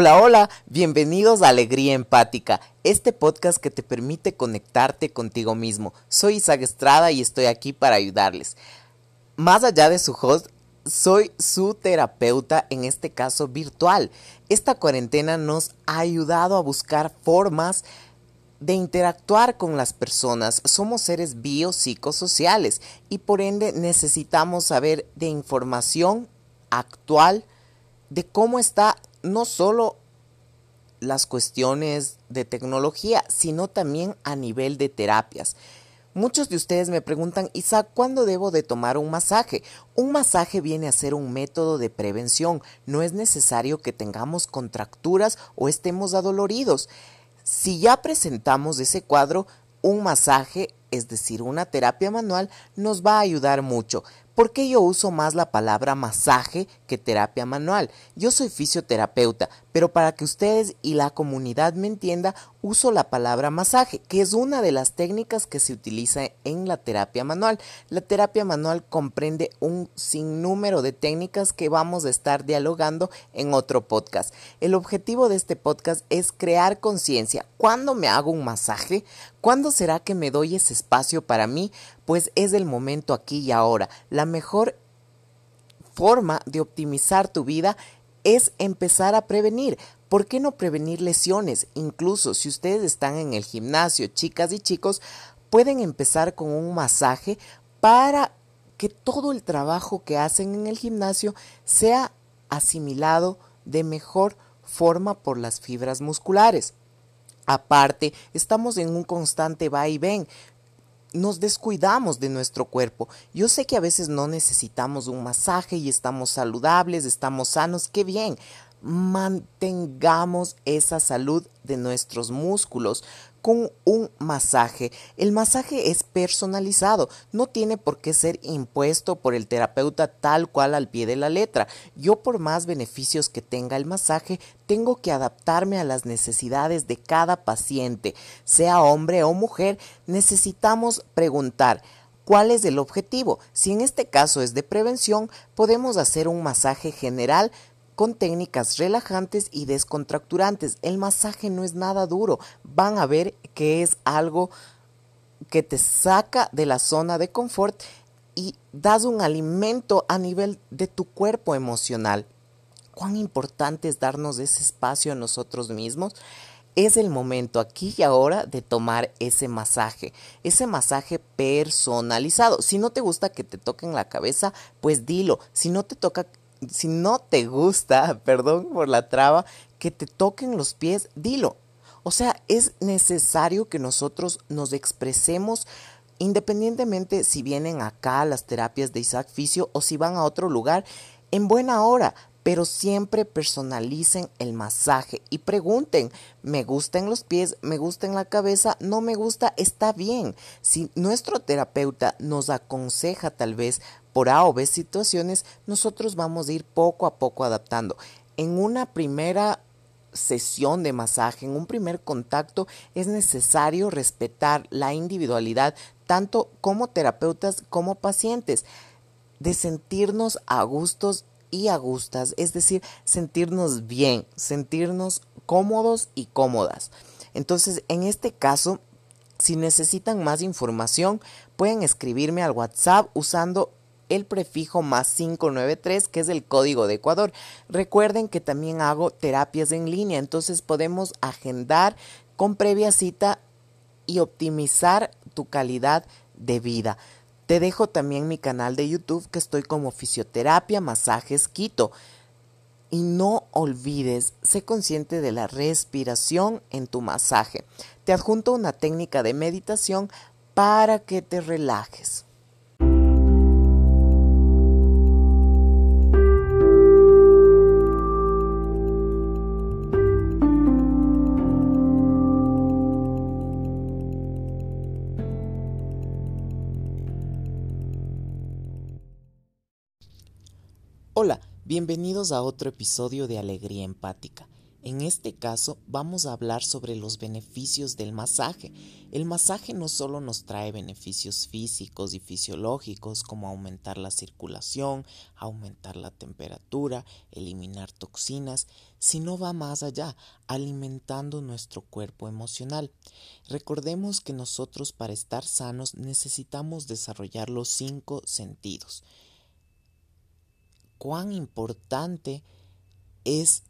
Hola, hola, bienvenidos a Alegría Empática, este podcast que te permite conectarte contigo mismo. Soy Isaac Estrada y estoy aquí para ayudarles. Más allá de su host, soy su terapeuta, en este caso virtual. Esta cuarentena nos ha ayudado a buscar formas de interactuar con las personas. Somos seres biopsicosociales y por ende necesitamos saber de información actual de cómo está no solo las cuestiones de tecnología, sino también a nivel de terapias. Muchos de ustedes me preguntan, Isaac, ¿cuándo debo de tomar un masaje? Un masaje viene a ser un método de prevención. No es necesario que tengamos contracturas o estemos adoloridos. Si ya presentamos ese cuadro, un masaje, es decir, una terapia manual, nos va a ayudar mucho. ¿Por qué yo uso más la palabra masaje que terapia manual? Yo soy fisioterapeuta, pero para que ustedes y la comunidad me entienda, uso la palabra masaje, que es una de las técnicas que se utiliza en la terapia manual. La terapia manual comprende un sinnúmero de técnicas que vamos a estar dialogando en otro podcast. El objetivo de este podcast es crear conciencia. ¿Cuándo me hago un masaje? ¿Cuándo será que me doy ese espacio para mí? Pues es el momento aquí y ahora. La mejor forma de optimizar tu vida es empezar a prevenir. ¿Por qué no prevenir lesiones? Incluso si ustedes están en el gimnasio, chicas y chicos, pueden empezar con un masaje para que todo el trabajo que hacen en el gimnasio sea asimilado de mejor forma por las fibras musculares. Aparte, estamos en un constante va y ven nos descuidamos de nuestro cuerpo. Yo sé que a veces no necesitamos un masaje y estamos saludables, estamos sanos, qué bien. Mantengamos esa salud de nuestros músculos con un masaje. El masaje es personalizado, no tiene por qué ser impuesto por el terapeuta tal cual al pie de la letra. Yo por más beneficios que tenga el masaje, tengo que adaptarme a las necesidades de cada paciente, sea hombre o mujer, necesitamos preguntar. ¿Cuál es el objetivo? Si en este caso es de prevención, podemos hacer un masaje general con técnicas relajantes y descontracturantes. El masaje no es nada duro. Van a ver que es algo que te saca de la zona de confort y das un alimento a nivel de tu cuerpo emocional. Cuán importante es darnos ese espacio a nosotros mismos. Es el momento aquí y ahora de tomar ese masaje, ese masaje personalizado. Si no te gusta que te toquen la cabeza, pues dilo. Si no te toca si no te gusta, perdón por la traba, que te toquen los pies, dilo. O sea, es necesario que nosotros nos expresemos independientemente si vienen acá a las terapias de Isaac Fisio o si van a otro lugar, en buena hora, pero siempre personalicen el masaje y pregunten, ¿me gustan los pies? ¿Me gusta en la cabeza? ¿No me gusta? Está bien. Si nuestro terapeuta nos aconseja tal vez por A o B situaciones, nosotros vamos a ir poco a poco adaptando. En una primera sesión de masaje, en un primer contacto, es necesario respetar la individualidad tanto como terapeutas como pacientes, de sentirnos a gustos y a gustas, es decir, sentirnos bien, sentirnos cómodos y cómodas. Entonces, en este caso, si necesitan más información, pueden escribirme al WhatsApp usando el prefijo más 593, que es el código de Ecuador. Recuerden que también hago terapias en línea, entonces podemos agendar con previa cita y optimizar tu calidad de vida. Te dejo también mi canal de YouTube que estoy como fisioterapia, masajes, quito. Y no olvides, sé consciente de la respiración en tu masaje. Te adjunto una técnica de meditación para que te relajes. Hola, bienvenidos a otro episodio de Alegría Empática. En este caso vamos a hablar sobre los beneficios del masaje. El masaje no solo nos trae beneficios físicos y fisiológicos como aumentar la circulación, aumentar la temperatura, eliminar toxinas, sino va más allá, alimentando nuestro cuerpo emocional. Recordemos que nosotros para estar sanos necesitamos desarrollar los cinco sentidos cuán importante es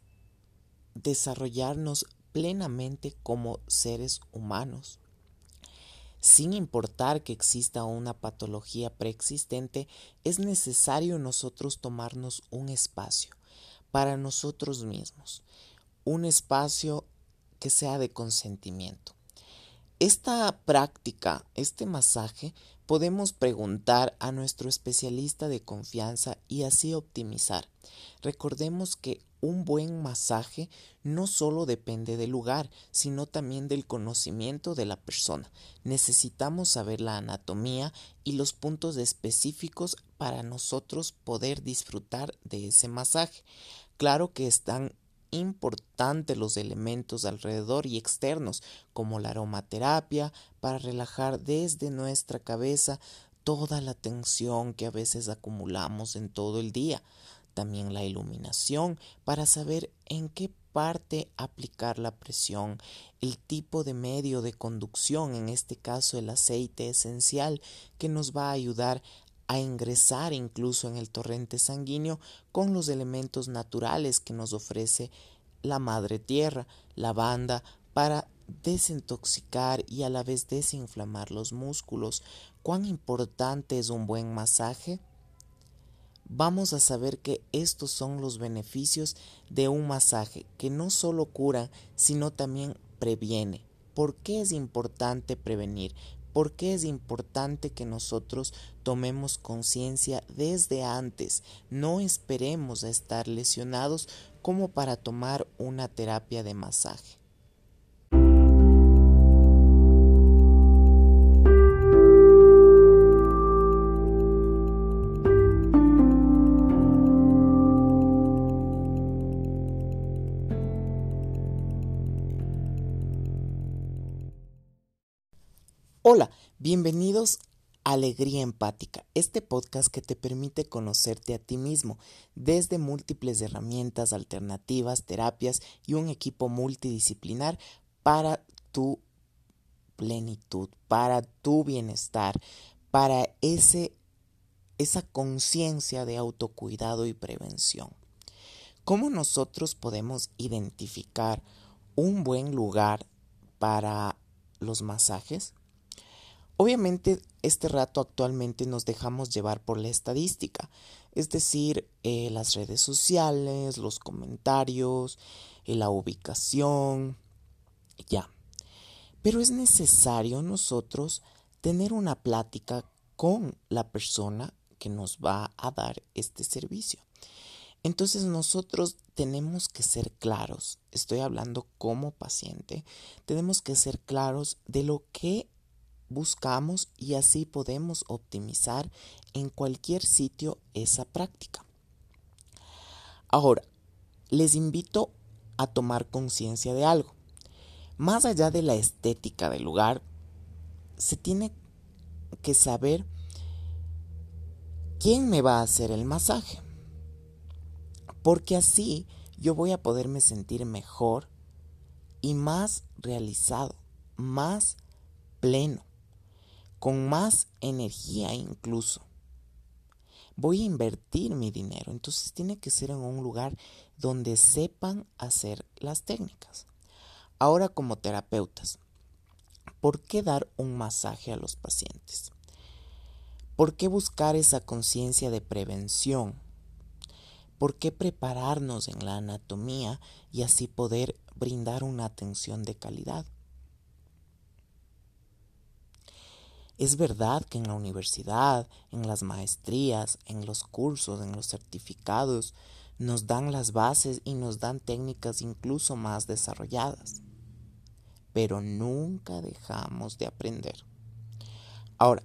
desarrollarnos plenamente como seres humanos. Sin importar que exista una patología preexistente, es necesario nosotros tomarnos un espacio para nosotros mismos, un espacio que sea de consentimiento. Esta práctica, este masaje, podemos preguntar a nuestro especialista de confianza y así optimizar. Recordemos que un buen masaje no solo depende del lugar, sino también del conocimiento de la persona. Necesitamos saber la anatomía y los puntos específicos para nosotros poder disfrutar de ese masaje. Claro que están importantes los elementos alrededor y externos, como la aromaterapia, para relajar desde nuestra cabeza toda la tensión que a veces acumulamos en todo el día. También la iluminación para saber en qué parte aplicar la presión, el tipo de medio de conducción, en este caso el aceite esencial, que nos va a ayudar a ingresar incluso en el torrente sanguíneo con los elementos naturales que nos ofrece la madre tierra, la banda, para desintoxicar y a la vez desinflamar los músculos. ¿Cuán importante es un buen masaje? Vamos a saber que estos son los beneficios de un masaje que no solo cura, sino también previene. ¿Por qué es importante prevenir? ¿Por qué es importante que nosotros tomemos conciencia desde antes? No esperemos a estar lesionados como para tomar una terapia de masaje. Hola, bienvenidos a Alegría Empática, este podcast que te permite conocerte a ti mismo desde múltiples herramientas alternativas, terapias y un equipo multidisciplinar para tu plenitud, para tu bienestar, para ese, esa conciencia de autocuidado y prevención. ¿Cómo nosotros podemos identificar un buen lugar para los masajes? Obviamente, este rato actualmente nos dejamos llevar por la estadística, es decir, eh, las redes sociales, los comentarios, eh, la ubicación, ya. Pero es necesario nosotros tener una plática con la persona que nos va a dar este servicio. Entonces nosotros tenemos que ser claros, estoy hablando como paciente, tenemos que ser claros de lo que buscamos y así podemos optimizar en cualquier sitio esa práctica. Ahora, les invito a tomar conciencia de algo. Más allá de la estética del lugar, se tiene que saber quién me va a hacer el masaje. Porque así yo voy a poderme sentir mejor y más realizado, más pleno con más energía incluso. Voy a invertir mi dinero, entonces tiene que ser en un lugar donde sepan hacer las técnicas. Ahora como terapeutas, ¿por qué dar un masaje a los pacientes? ¿Por qué buscar esa conciencia de prevención? ¿Por qué prepararnos en la anatomía y así poder brindar una atención de calidad? Es verdad que en la universidad, en las maestrías, en los cursos, en los certificados, nos dan las bases y nos dan técnicas incluso más desarrolladas. Pero nunca dejamos de aprender. Ahora,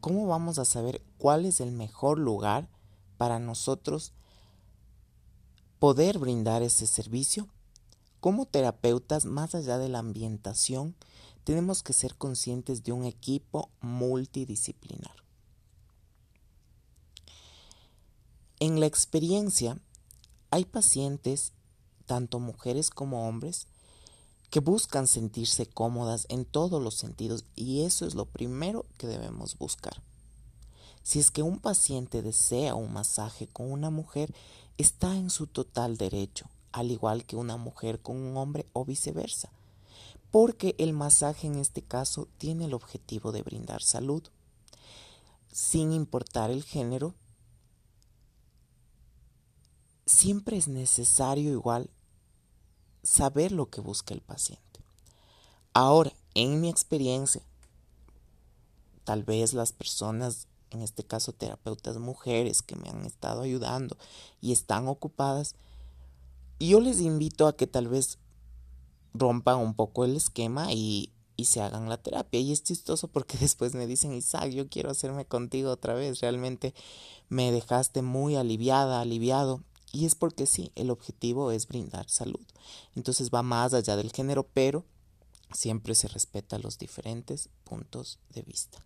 ¿cómo vamos a saber cuál es el mejor lugar para nosotros poder brindar ese servicio, como terapeutas, más allá de la ambientación, tenemos que ser conscientes de un equipo multidisciplinar. En la experiencia, hay pacientes, tanto mujeres como hombres, que buscan sentirse cómodas en todos los sentidos y eso es lo primero que debemos buscar. Si es que un paciente desea un masaje con una mujer, está en su total derecho, al igual que una mujer con un hombre o viceversa, porque el masaje en este caso tiene el objetivo de brindar salud. Sin importar el género, siempre es necesario igual saber lo que busca el paciente. Ahora, en mi experiencia, tal vez las personas en este caso terapeutas mujeres que me han estado ayudando y están ocupadas, yo les invito a que tal vez rompan un poco el esquema y, y se hagan la terapia. Y es chistoso porque después me dicen, Isaac, yo quiero hacerme contigo otra vez. Realmente me dejaste muy aliviada, aliviado. Y es porque sí, el objetivo es brindar salud. Entonces va más allá del género, pero siempre se respeta los diferentes puntos de vista.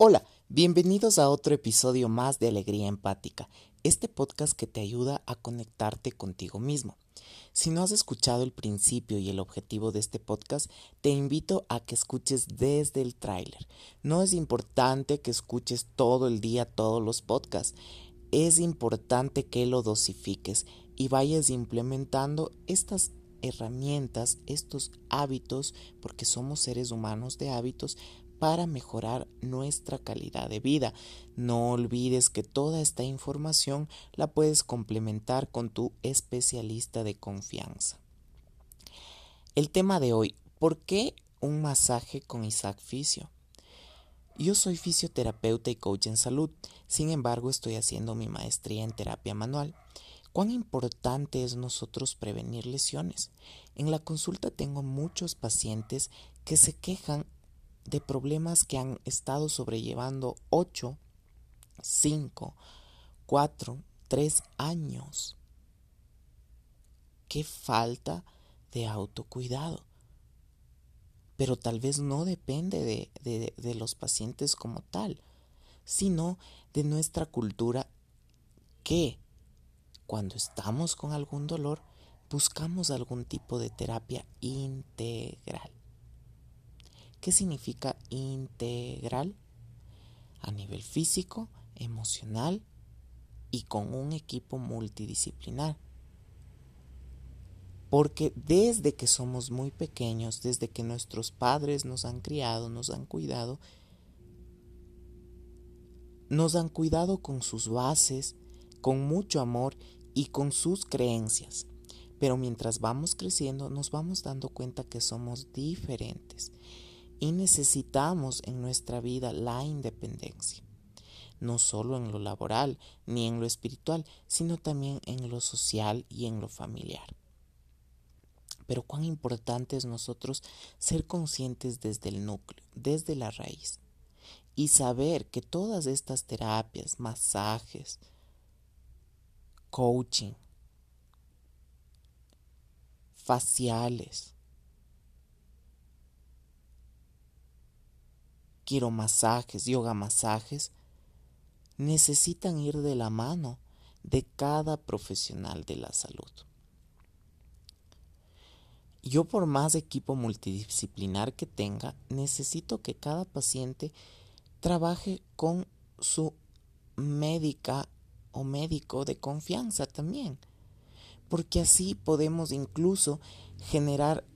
Hola, bienvenidos a otro episodio más de Alegría Empática, este podcast que te ayuda a conectarte contigo mismo. Si no has escuchado el principio y el objetivo de este podcast, te invito a que escuches desde el tráiler. No es importante que escuches todo el día todos los podcasts, es importante que lo dosifiques y vayas implementando estas herramientas, estos hábitos, porque somos seres humanos de hábitos, para mejorar nuestra calidad de vida. No olvides que toda esta información la puedes complementar con tu especialista de confianza. El tema de hoy, ¿por qué un masaje con Isaac Fisio? Yo soy fisioterapeuta y coach en salud, sin embargo estoy haciendo mi maestría en terapia manual. ¿Cuán importante es nosotros prevenir lesiones? En la consulta tengo muchos pacientes que se quejan de problemas que han estado sobrellevando 8, 5, 4, 3 años. Qué falta de autocuidado. Pero tal vez no depende de, de, de los pacientes como tal, sino de nuestra cultura que cuando estamos con algún dolor buscamos algún tipo de terapia integral. ¿Qué significa integral? A nivel físico, emocional y con un equipo multidisciplinar. Porque desde que somos muy pequeños, desde que nuestros padres nos han criado, nos han cuidado, nos han cuidado con sus bases, con mucho amor y con sus creencias. Pero mientras vamos creciendo nos vamos dando cuenta que somos diferentes y necesitamos en nuestra vida la independencia, no solo en lo laboral ni en lo espiritual, sino también en lo social y en lo familiar. Pero cuán importante es nosotros ser conscientes desde el núcleo, desde la raíz, y saber que todas estas terapias, masajes, coaching, faciales, quiero masajes, yoga masajes, necesitan ir de la mano de cada profesional de la salud. Yo por más equipo multidisciplinar que tenga, necesito que cada paciente trabaje con su médica o médico de confianza también, porque así podemos incluso generar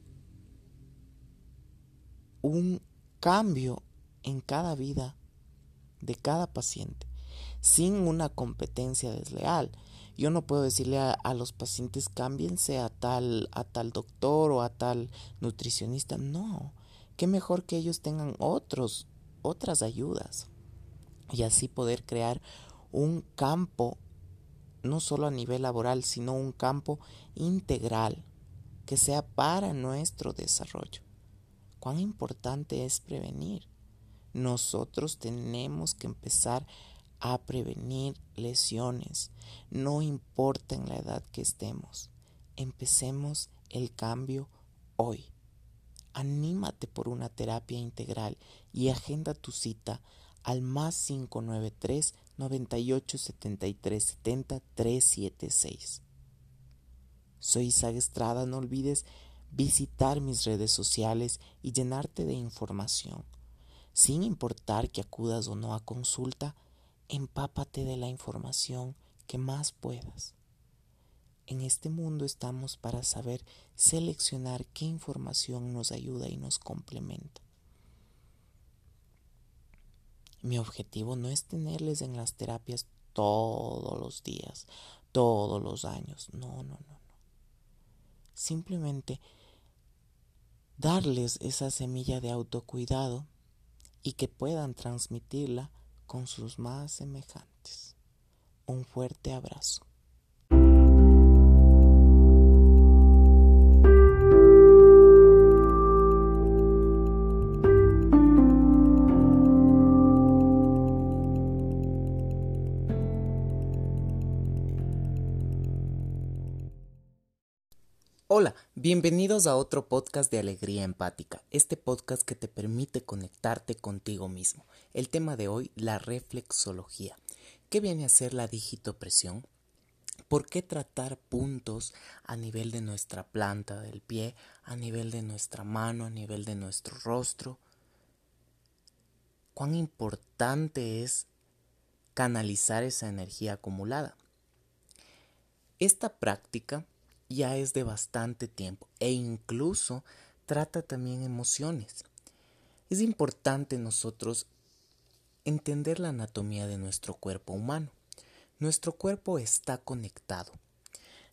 un cambio en cada vida de cada paciente, sin una competencia desleal. Yo no puedo decirle a, los pacientes cámbiense a tal, a tal doctor o a tal nutricionista. No, qué mejor que ellos tengan otros, otras ayudas y así poder crear un campo, no solo a nivel laboral, sino un campo integral que sea para nuestro desarrollo. Cuán importante es prevenir. Nosotros tenemos que empezar a prevenir lesiones, no importa en la edad que estemos. Empecemos el cambio hoy. Anímate por una terapia integral y agenda tu cita al más 593 98 73 70 376. Soy Isaac Estrada, no olvides visitar mis redes sociales y llenarte de información. Sin importar que acudas o no a consulta, empápate de la información que más puedas. En este mundo estamos para saber seleccionar qué información nos ayuda y nos complementa. Mi objetivo no es tenerles en las terapias todos los días, todos los años. No, no, no, no. Simplemente darles esa semilla de autocuidado y que puedan transmitirla con sus más semejantes. Un fuerte abrazo. Hola, bienvenidos a otro podcast de Alegría Empática, este podcast que te permite conectarte contigo mismo. El tema de hoy, la reflexología. ¿Qué viene a ser la digitopresión? ¿Por qué tratar puntos a nivel de nuestra planta del pie, a nivel de nuestra mano, a nivel de nuestro rostro? ¿Cuán importante es canalizar esa energía acumulada? Esta práctica ya es de bastante tiempo e incluso trata también emociones. Es importante nosotros entender la anatomía de nuestro cuerpo humano. Nuestro cuerpo está conectado.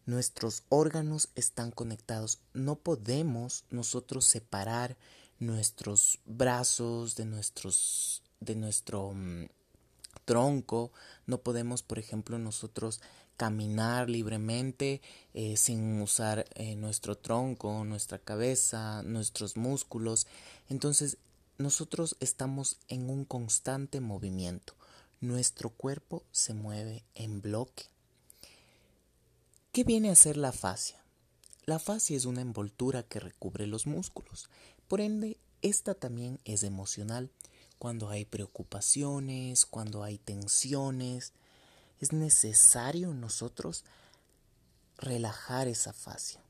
Nuestros órganos están conectados. No podemos nosotros separar nuestros brazos de nuestros de nuestro mm, tronco. No podemos, por ejemplo, nosotros caminar libremente eh, sin usar eh, nuestro tronco, nuestra cabeza, nuestros músculos. Entonces nosotros estamos en un constante movimiento. Nuestro cuerpo se mueve en bloque. ¿Qué viene a ser la fascia? La fascia es una envoltura que recubre los músculos. Por ende, esta también es emocional. Cuando hay preocupaciones, cuando hay tensiones, es necesario nosotros relajar esa fascia,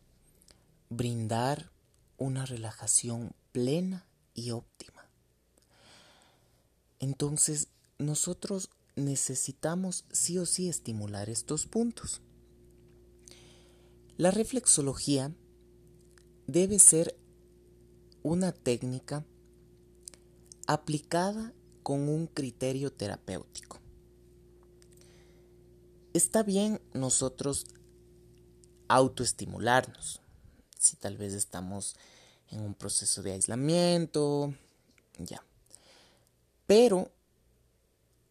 brindar una relajación plena y óptima. Entonces, nosotros necesitamos sí o sí estimular estos puntos. La reflexología debe ser una técnica aplicada con un criterio terapéutico. Está bien nosotros autoestimularnos. Si tal vez estamos en un proceso de aislamiento, ya. Pero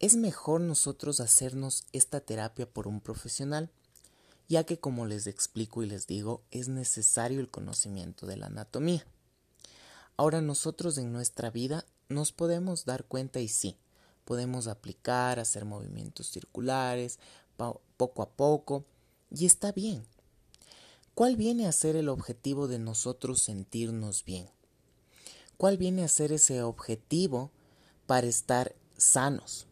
es mejor nosotros hacernos esta terapia por un profesional, ya que como les explico y les digo, es necesario el conocimiento de la anatomía. Ahora nosotros en nuestra vida nos podemos dar cuenta y sí, podemos aplicar, hacer movimientos circulares, poco a poco, y está bien. ¿Cuál viene a ser el objetivo de nosotros sentirnos bien? ¿Cuál viene a ser ese objetivo para estar sanos?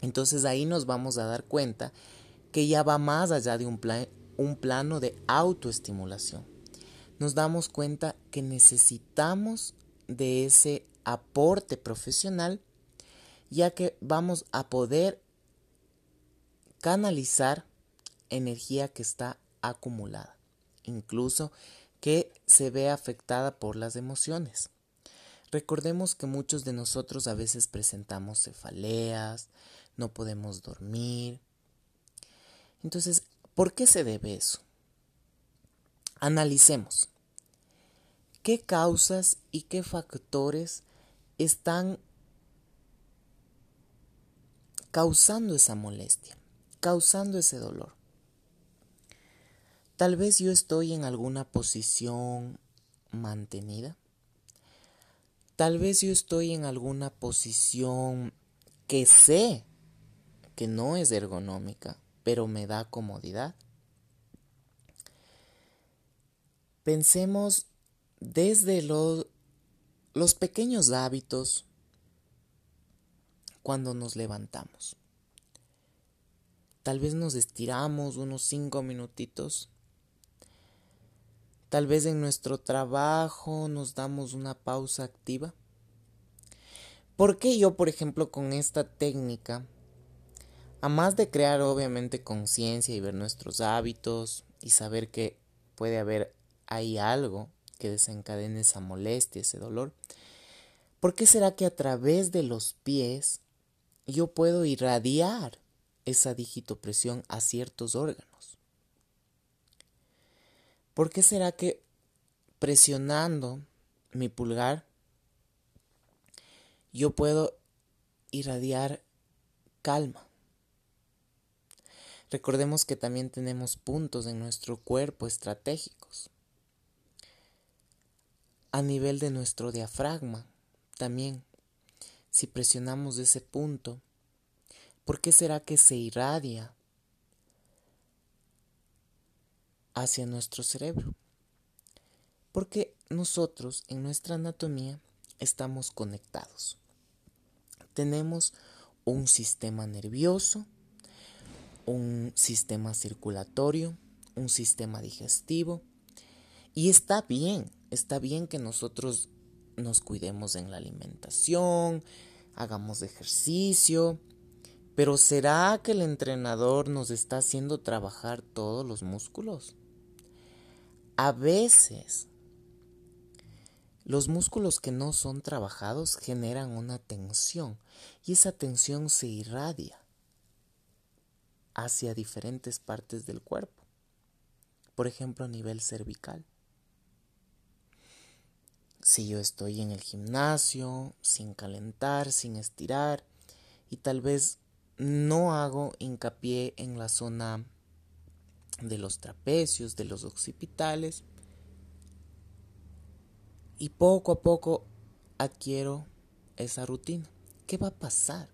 Entonces ahí nos vamos a dar cuenta que ya va más allá de un, un plano de autoestimulación. Nos damos cuenta que necesitamos de ese aporte profesional ya que vamos a poder canalizar energía que está acumulada, incluso que se ve afectada por las emociones. Recordemos que muchos de nosotros a veces presentamos cefaleas, no podemos dormir. Entonces, ¿por qué se debe eso? Analicemos. ¿Qué causas y qué factores están causando esa molestia, causando ese dolor. Tal vez yo estoy en alguna posición mantenida. Tal vez yo estoy en alguna posición que sé que no es ergonómica, pero me da comodidad. Pensemos desde los, pequeños hábitos cuando nos levantamos. Tal vez nos estiramos unos cinco minutitos. Tal vez en nuestro trabajo nos damos una pausa activa. ¿Por qué yo, por ejemplo, con esta técnica, a más de crear obviamente conciencia y ver nuestros hábitos y saber que puede haber ahí algo que desencadene esa molestia, ese dolor, ¿por qué será que a través de los pies yo puedo irradiar esa digitopresión a ciertos órganos? ¿Por qué será que presionando mi pulgar yo puedo irradiar calma? Recordemos que también tenemos puntos en nuestro cuerpo estratégicos. A nivel de nuestro diafragma, también si presionamos ese punto, ¿por qué será que se irradia hacia nuestro cerebro? Porque nosotros en nuestra anatomía estamos conectados. Tenemos un sistema nervioso, un sistema circulatorio, un sistema digestivo, y está bien, está bien que nosotros nos cuidemos en la alimentación, hagamos ejercicio, pero ¿será que el entrenador nos está haciendo trabajar todos los músculos? A veces los músculos que no son trabajados generan una tensión y esa tensión se irradia hacia diferentes partes del cuerpo, por ejemplo a nivel cervical. Si yo estoy en el gimnasio, sin calentar, sin estirar, y tal vez no hago hincapié en la zona de los trapecios, de los occipitales, y poco a poco adquiero esa rutina. ¿Qué va a pasar?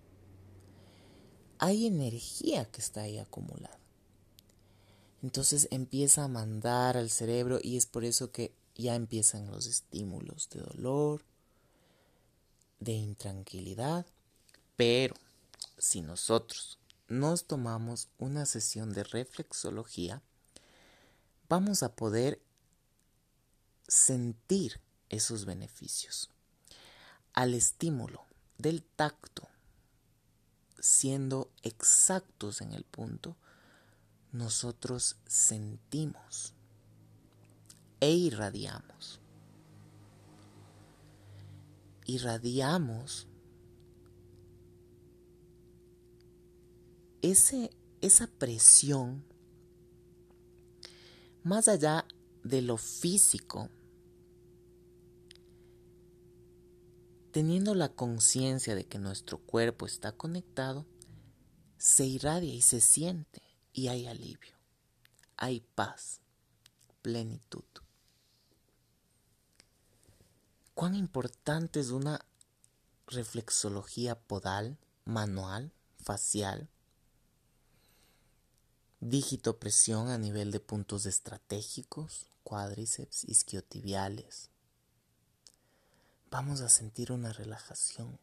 Hay energía que está ahí acumulada. Entonces empieza a mandar al cerebro y es por eso que ya empiezan los estímulos de dolor, de intranquilidad, pero si nosotros nos tomamos una sesión de reflexología, vamos a poder sentir esos beneficios. Al estímulo del tacto, siendo exactos en el punto, nosotros sentimos e irradiamos. Irradiamos ese, esa presión más allá de lo físico, teniendo la conciencia de que nuestro cuerpo está conectado, se irradia y se siente y hay alivio, hay paz, plenitud. Cuán importante es una reflexología podal, manual, facial, dígito presión a nivel de puntos estratégicos, cuádriceps, isquiotibiales. Vamos a sentir una relajación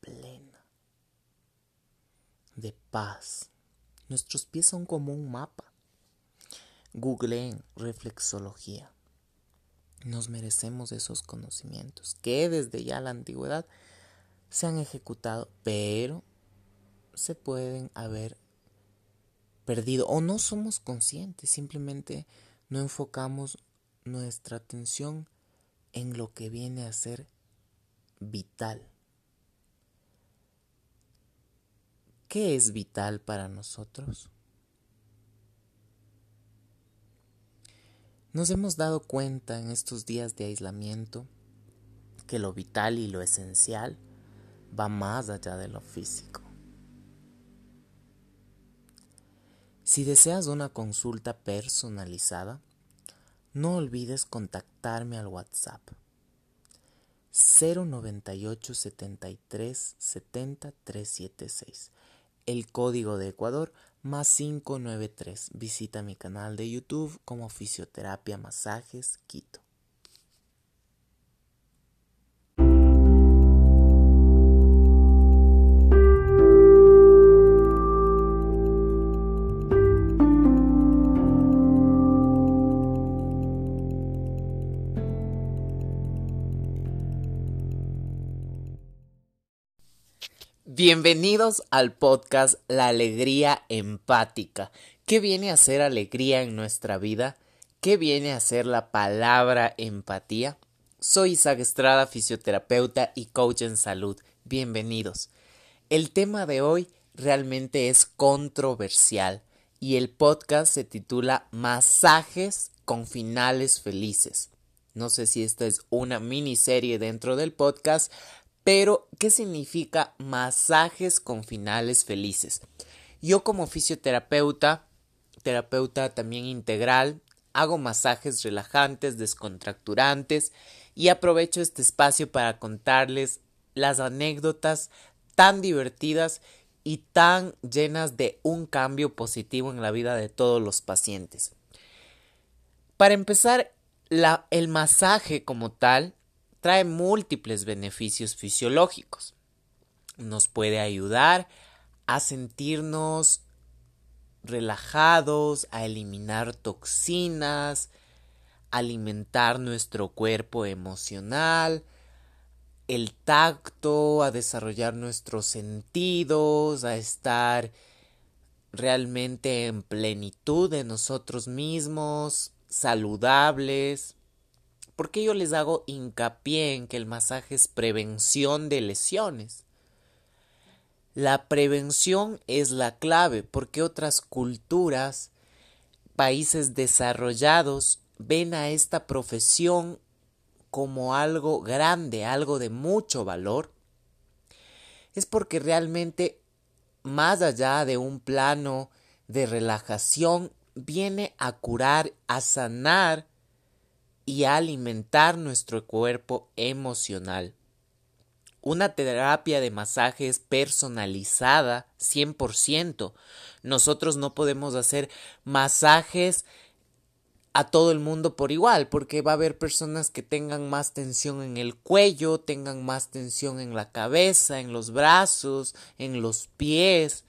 plena, de paz. Nuestros pies son como un mapa. Googleen reflexología nos merecemos esos conocimientos que desde ya la antigüedad se han ejecutado, pero se pueden haber perdido o no somos conscientes, simplemente no enfocamos nuestra atención en lo que viene a ser vital. ¿Qué es vital para nosotros? Nos hemos dado cuenta en estos días de aislamiento que lo vital y lo esencial va más allá de lo físico. Si deseas una consulta personalizada, no olvides contactarme al WhatsApp 098 73 70 376. El código de Ecuador más 593. Visita mi canal de YouTube como Fisioterapia Masajes Quito. Bienvenidos al podcast La Alegría Empática. ¿Qué viene a ser alegría en nuestra vida? ¿Qué viene a ser la palabra empatía? Soy Isaac Estrada, fisioterapeuta y coach en salud. Bienvenidos. El tema de hoy realmente es controversial y el podcast se titula Masajes con finales felices. No sé si esta es una miniserie dentro del podcast, pero, ¿qué significa masajes con finales felices? Yo como fisioterapeuta, terapeuta también integral, hago masajes relajantes, descontracturantes y aprovecho este espacio para contarles las anécdotas tan divertidas y tan llenas de un cambio positivo en la vida de todos los pacientes. Para empezar, el masaje como tal trae múltiples beneficios fisiológicos. Nos puede ayudar a sentirnos relajados, a eliminar toxinas, alimentar nuestro cuerpo emocional, el tacto, a desarrollar nuestros sentidos, a estar realmente en plenitud de nosotros mismos, saludables. ¿Por qué yo les hago hincapié en que el masaje es prevención de lesiones? La prevención es la clave porque otras culturas, países desarrollados, ven a esta profesión como algo grande, algo de mucho valor. Es porque realmente, más allá de un plano de relajación, viene a curar, a sanar y alimentar nuestro cuerpo emocional. Una terapia de masajes personalizada 100%. Nosotros no podemos hacer masajes a todo el mundo por igual, porque va a haber personas que tengan más tensión en el cuello, tengan más tensión en la cabeza, en los brazos, en los pies,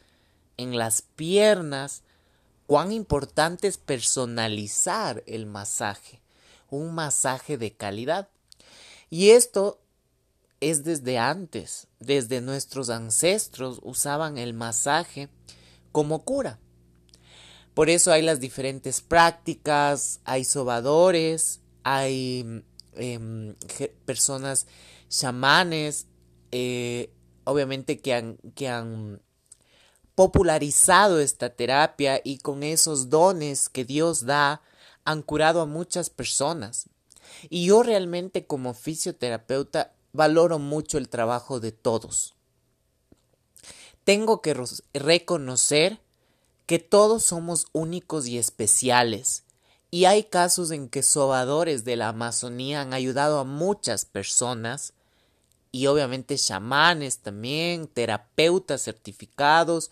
en las piernas. Cuán importante es personalizar el masaje un masaje de calidad. Y esto es desde antes, desde nuestros ancestros usaban el masaje como cura. Por eso hay las diferentes prácticas, hay sobadores, hay em, personas chamanes, eh, obviamente que han, que han popularizado esta terapia y con esos dones que Dios da, han curado a muchas personas. Y yo realmente como fisioterapeuta valoro mucho el trabajo de todos. Tengo que reconocer que todos somos únicos y especiales. Y hay casos en que sobadores de la Amazonía han ayudado a muchas personas y obviamente chamanes también, terapeutas certificados.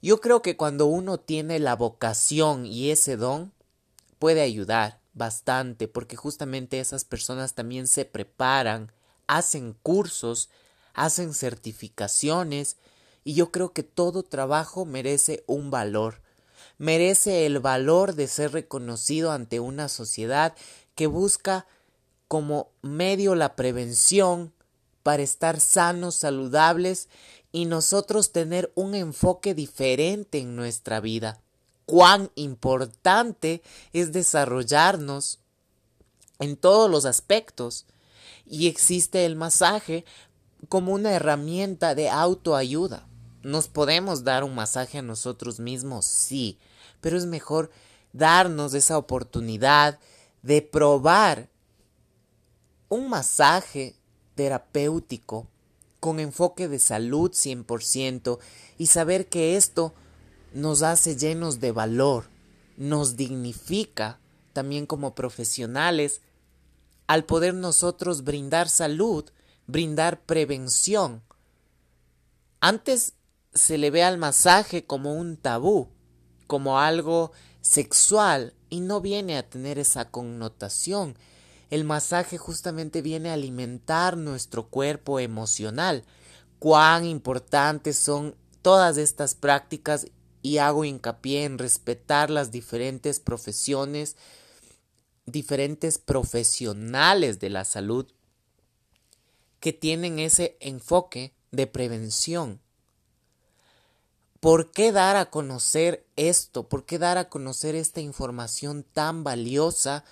Yo creo que cuando uno tiene la vocación y ese don, puede ayudar bastante porque justamente esas personas también se preparan, hacen cursos, hacen certificaciones y yo creo que todo trabajo merece un valor, merece el valor de ser reconocido ante una sociedad que busca como medio la prevención para estar sanos, saludables y nosotros tener un enfoque diferente en nuestra vida cuán importante es desarrollarnos en todos los aspectos. Y existe el masaje como una herramienta de autoayuda. ¿Nos podemos dar un masaje a nosotros mismos? Sí, pero es mejor darnos esa oportunidad de probar un masaje terapéutico con enfoque de salud 100% y saber que esto nos hace llenos de valor, nos dignifica también como profesionales al poder nosotros brindar salud, brindar prevención. Antes se le ve al masaje como un tabú, como algo sexual y no viene a tener esa connotación. El masaje justamente viene a alimentar nuestro cuerpo emocional. Cuán importantes son todas estas prácticas y hago hincapié en respetar las diferentes profesiones, diferentes profesionales de la salud que tienen ese enfoque de prevención. ¿Por qué dar a conocer esto? ¿Por qué dar a conocer esta información tan valiosa?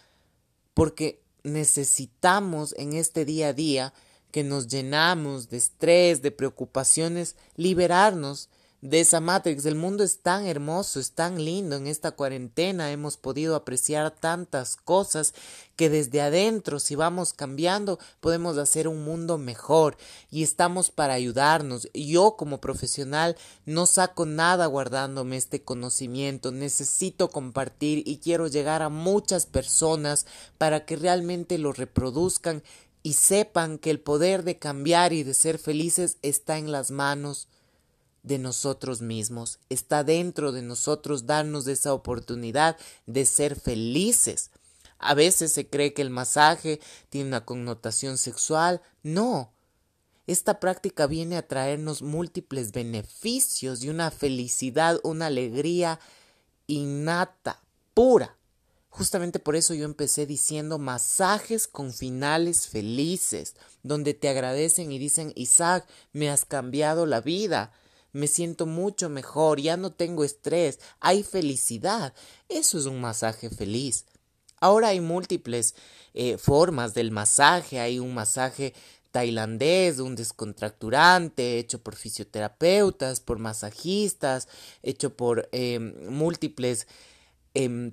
Porque necesitamos en este día a día que nos llenamos de estrés, de preocupaciones, liberarnos de esa Matrix. El mundo es tan hermoso, es tan lindo. En esta cuarentena hemos podido apreciar tantas cosas que desde adentro, si vamos cambiando, podemos hacer un mundo mejor y estamos para ayudarnos. Yo como profesional no saco nada guardándome este conocimiento. Necesito compartir y quiero llegar a muchas personas para que realmente lo reproduzcan y sepan que el poder de cambiar y de ser felices está en las manos de nosotros mismos, está dentro de nosotros darnos esa oportunidad de ser felices. A veces se cree que el masaje tiene una connotación sexual. No. Esta práctica viene a traernos múltiples beneficios y una felicidad, una alegría innata, pura. Justamente por eso yo empecé diciendo masajes con finales felices, donde te agradecen y dicen, Isaac, me has cambiado la vida me siento mucho mejor, ya no tengo estrés, hay felicidad. Eso es un masaje feliz. Ahora hay múltiples eh, formas del masaje, hay un masaje tailandés, un descontracturante, hecho por fisioterapeutas, por masajistas, hecho por em, múltiples em,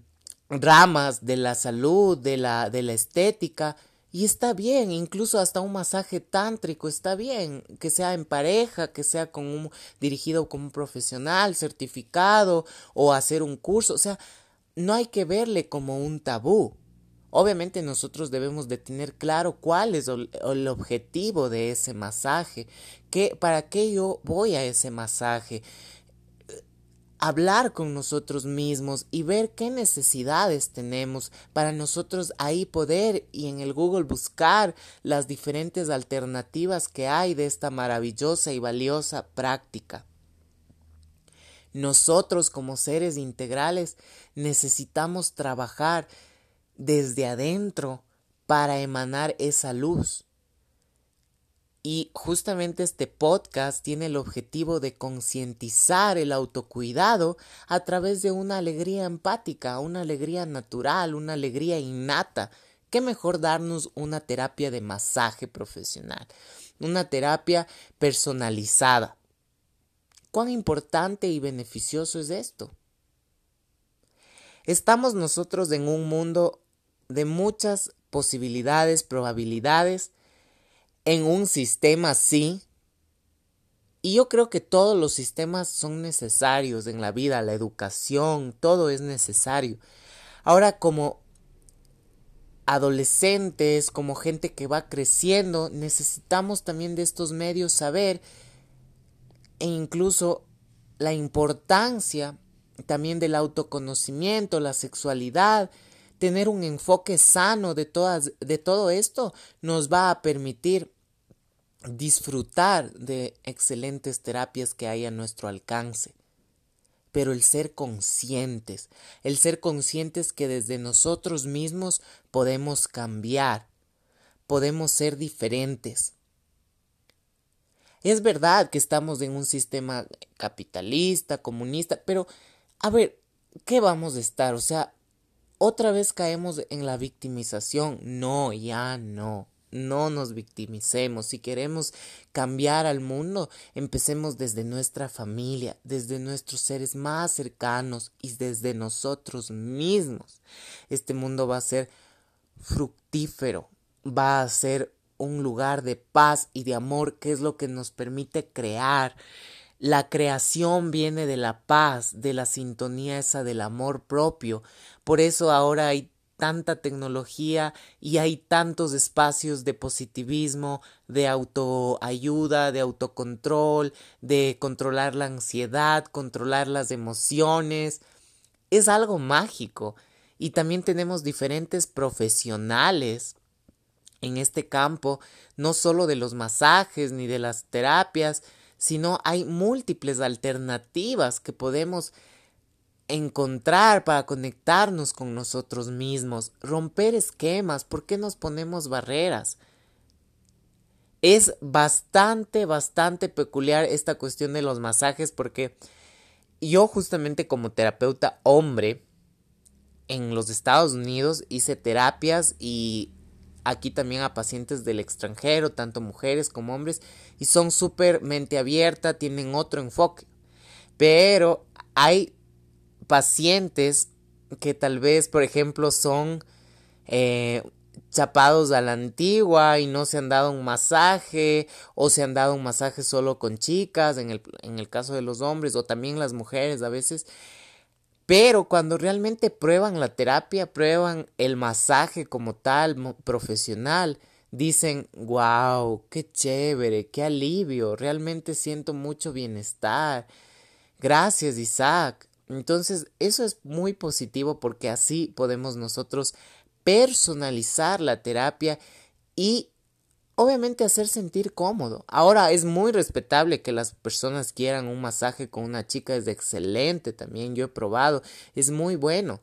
ramas de la salud, de la, de la estética. Y está bien, incluso hasta un masaje tántrico está bien, que sea en pareja, que sea con un, dirigido como un profesional certificado o hacer un curso, o sea, no hay que verle como un tabú. Obviamente nosotros debemos de tener claro cuál es el objetivo de ese masaje, que, para qué yo voy a ese masaje, hablar con nosotros mismos y ver qué necesidades tenemos para nosotros ahí poder y en el Google buscar las diferentes alternativas que hay de esta maravillosa y valiosa práctica. Nosotros como seres integrales necesitamos trabajar desde adentro para emanar esa luz y justamente este podcast tiene el objetivo de concientizar el autocuidado a través de una alegría empática, una alegría natural, una alegría innata. ¿Qué mejor darnos una terapia de masaje profesional? Una terapia personalizada. ¿Cuán importante y beneficioso es esto? Estamos nosotros en un mundo de muchas posibilidades, probabilidades, en un sistema así. Y yo creo que todos los sistemas son necesarios en la vida, la educación, todo es necesario. Ahora como adolescentes, como gente que va creciendo, necesitamos también de estos medios saber e incluso la importancia también del autoconocimiento, la sexualidad, tener un enfoque sano de todas de todo esto nos va a permitir disfrutar de excelentes terapias que hay a nuestro alcance. Pero el ser conscientes, el ser conscientes que desde nosotros mismos podemos cambiar, podemos ser diferentes. Es verdad que estamos en un sistema capitalista, comunista, pero a ver, ¿qué vamos a estar? O sea, otra vez caemos en la victimización. No, ya no. No nos victimicemos. Si queremos cambiar al mundo, empecemos desde nuestra familia, desde nuestros seres más cercanos y desde nosotros mismos. Este mundo va a ser fructífero, va a ser un lugar de paz y de amor, que es lo que nos permite crear La creación viene de la paz, de la sintonía esa del amor propio. Por eso ahora hay tanta tecnología y hay tantos espacios de positivismo, de autoayuda, de autocontrol, de controlar la ansiedad, controlar las emociones. Es algo mágico. Y también tenemos diferentes profesionales en este campo, no solo de los masajes ni de las terapias, sino hay múltiples alternativas que podemos encontrar para conectarnos con nosotros mismos, romper esquemas, ¿por qué nos ponemos barreras? Es bastante, bastante peculiar esta cuestión de los masajes porque yo justamente como terapeuta hombre en los Estados Unidos hice terapias y aquí también a pacientes del extranjero, tanto mujeres como hombres, y son súper mente abierta, tienen otro enfoque. Pero hay pacientes que tal vez, por ejemplo, son eh, chapados a la antigua y no se han dado un masaje o se han dado un masaje solo con chicas en el, en el caso de los hombres o también las mujeres a veces. Pero cuando realmente prueban la terapia, prueban el masaje como tal, profesional, dicen, wow, qué chévere, qué alivio, realmente siento mucho bienestar. Gracias, Isaac. Entonces, eso es muy positivo porque así podemos nosotros personalizar la terapia y obviamente hacer sentir cómodo. Ahora es muy respetable que las personas quieran un masaje con una chica, es excelente también, yo he probado, es muy bueno.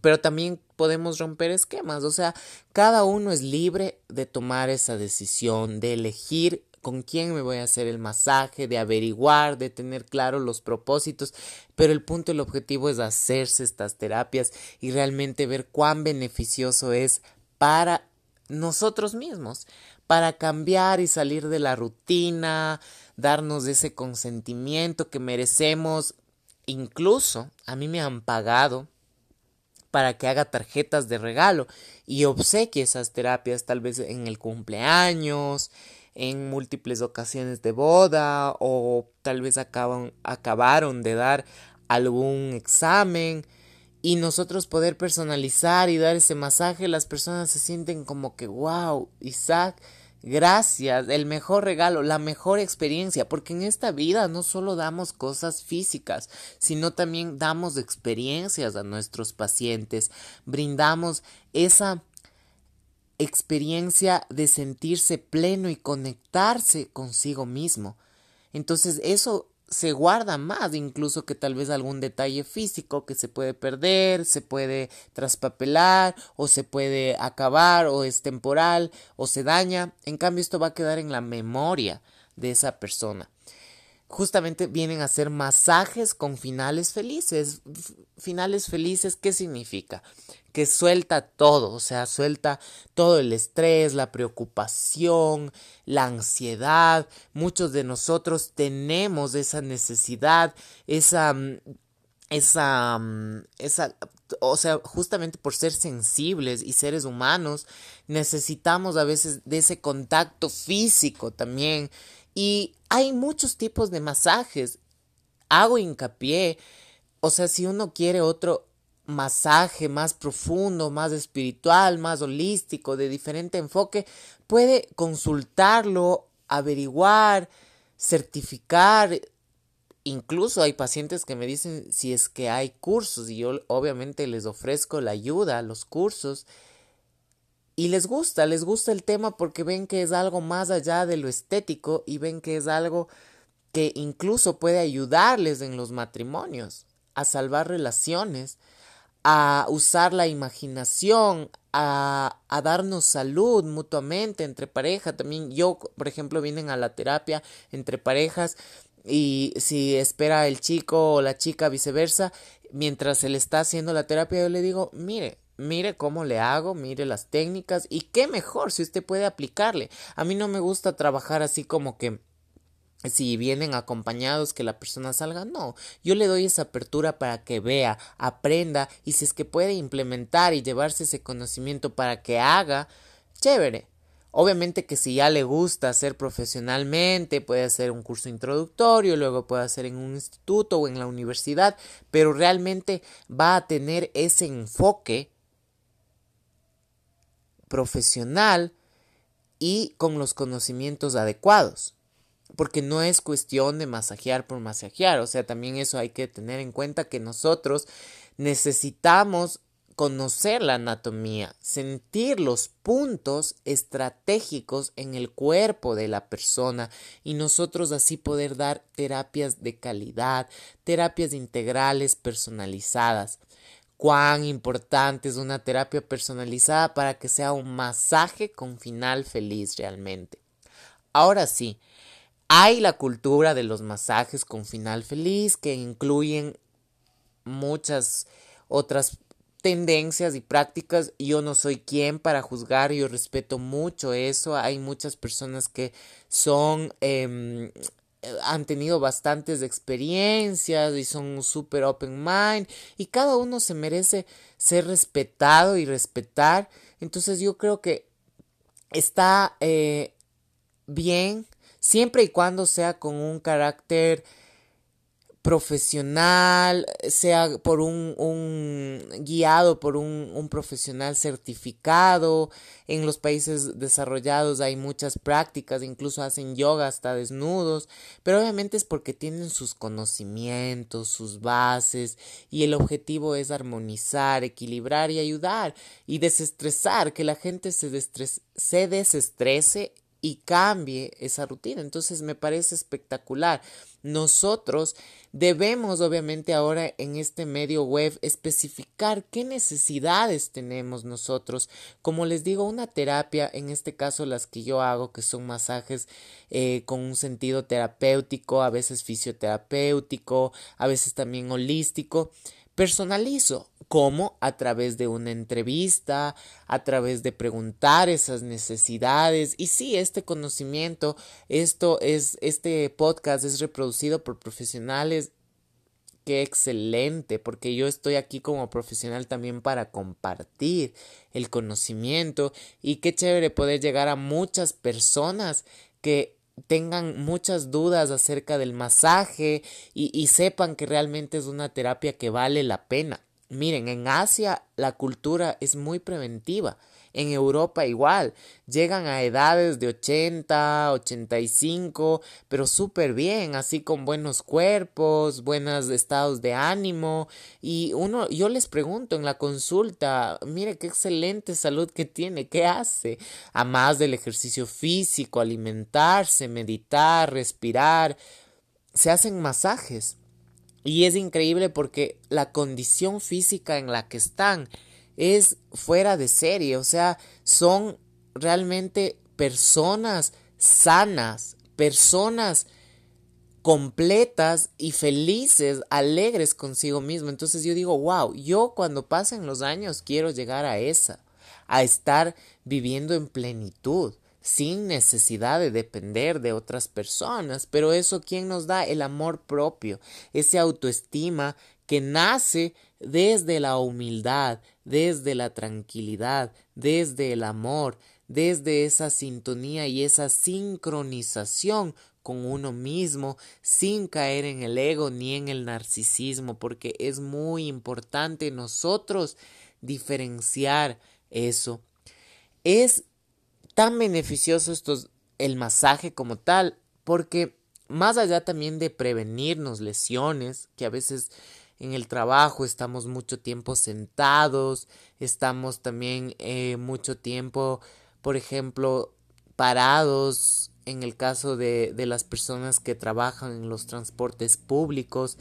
Pero también podemos romper esquemas, o sea, cada uno es libre de tomar esa decisión, de elegir con quién me voy a hacer el masaje, de averiguar, de tener claro los propósitos, pero el punto, el objetivo es hacerse estas terapias y realmente ver cuán beneficioso es para nosotros mismos, para cambiar y salir de la rutina, darnos ese consentimiento que merecemos. Incluso a mí me han pagado para que haga tarjetas de regalo y obsequie esas terapias tal vez en el cumpleaños, en múltiples ocasiones de boda o tal vez acaban, acabaron de dar algún examen. Y nosotros poder personalizar y dar ese masaje, las personas se sienten como que, wow, Isaac, gracias, el mejor regalo, la mejor experiencia, porque en esta vida no solo damos cosas físicas, sino también damos experiencias a nuestros pacientes, brindamos esa experiencia de sentirse pleno y conectarse consigo mismo. Entonces eso se guarda más incluso que tal vez algún detalle físico que se puede perder, se puede traspapelar o se puede acabar o es temporal o se daña. En cambio esto va a quedar en la memoria de esa persona. Justamente vienen a ser masajes con finales felices. Finales felices, ¿qué significa? que suelta todo, o sea, suelta todo el estrés, la preocupación, la ansiedad. Muchos de nosotros tenemos esa necesidad, esa mm, esa mm, esa o sea, justamente por ser sensibles y seres humanos, necesitamos a veces de ese contacto físico también. Y hay muchos tipos de masajes. Hago hincapié, o sea, si uno quiere otro masaje más profundo, más espiritual, más holístico, de diferente enfoque, puede consultarlo, averiguar, certificar. Incluso hay pacientes que me dicen si es que hay cursos y yo obviamente les ofrezco la ayuda los cursos y les gusta, les gusta el tema porque ven que es algo más allá de lo estético y ven que es algo que incluso puede ayudarles en los matrimonios, a salvar relaciones, a usar la imaginación, a, a, darnos salud mutuamente entre pareja. También yo, por ejemplo, vienen a la terapia entre parejas y si espera el chico o la chica viceversa, mientras se le está haciendo la terapia, yo le digo, mire, mire cómo le hago, mire las técnicas y qué mejor si usted puede aplicarle. A mí no me gusta trabajar así como que si vienen acompañados que la persona salga, no, yo le doy esa apertura para que vea, aprenda y si es que puede implementar y llevarse ese conocimiento para que haga, chévere. Obviamente que si ya le gusta hacer profesionalmente, puede hacer un curso introductorio, luego puede hacer en un instituto o en la universidad, pero realmente va a tener ese enfoque profesional y con los conocimientos adecuados. Porque no es cuestión de masajear por masajear, o sea, también eso hay que tener en cuenta que nosotros necesitamos conocer la anatomía, sentir los puntos estratégicos en el cuerpo de la persona y nosotros así poder dar terapias de calidad, terapias integrales personalizadas. Cuán importante es una terapia personalizada para que sea un masaje con final feliz realmente. Ahora sí, hay la cultura de los masajes con final feliz que incluyen muchas otras tendencias y prácticas. Yo no soy quien para juzgar, yo respeto mucho eso. Hay muchas personas que son, em, han tenido bastantes experiencias y son súper open mind y cada uno se merece ser respetado y respetar. Entonces yo creo que está eh, bien siempre y cuando sea con un carácter profesional, sea por un, un guiado por un, un, profesional certificado. En los países desarrollados hay muchas prácticas, incluso hacen yoga hasta desnudos, pero obviamente es porque tienen sus conocimientos, sus bases, y el objetivo es armonizar, equilibrar y ayudar y desestresar, que la gente se, se desestrese y cambie esa rutina. Entonces me parece espectacular. Nosotros debemos obviamente ahora en este medio web especificar qué necesidades tenemos nosotros. Como les digo, una terapia, en este caso las que yo hago, que son masajes eh, con un sentido terapéutico, a veces fisioterapéutico, a veces también holístico personalizo. ¿Cómo? A través de una entrevista, a través de preguntar esas necesidades. Y sí, este conocimiento, esto es, este podcast es reproducido por profesionales. Qué excelente, porque yo estoy aquí como profesional también para compartir el conocimiento y qué chévere poder llegar a muchas personas que tengan muchas dudas acerca del masaje y, y, sepan que realmente es una terapia que vale la pena. Miren, en Asia la cultura es muy preventiva. En Europa igual, llegan a edades de 80, 85, pero súper bien, así con buenos cuerpos, buenos estados de ánimo. Y uno, yo les pregunto en la consulta, mire qué excelente salud que tiene, ¿qué hace? A más del ejercicio físico, alimentarse, meditar, respirar, se hacen masajes. Y es increíble porque la condición física en la que están es fuera de serie, o sea, son realmente personas sanas, personas completas y felices, alegres consigo mismo. Entonces yo digo, wow, yo cuando pasen los años quiero llegar a esa, a estar viviendo en plenitud, sin necesidad de depender de otras personas. Pero eso, ¿quién nos da? El amor propio, ese autoestima que nace desde la humildad, desde la tranquilidad, desde el amor, desde esa sintonía y esa sincronización con uno mismo sin caer en el ego ni en el narcisismo porque es muy importante nosotros diferenciar eso. Es tan beneficioso esto, el masaje como tal porque más allá también de prevenirnos lesiones que a veces en el trabajo, estamos mucho tiempo sentados, estamos también eh, mucho tiempo, por ejemplo, parados en el caso de, de las personas que trabajan en los transportes públicos,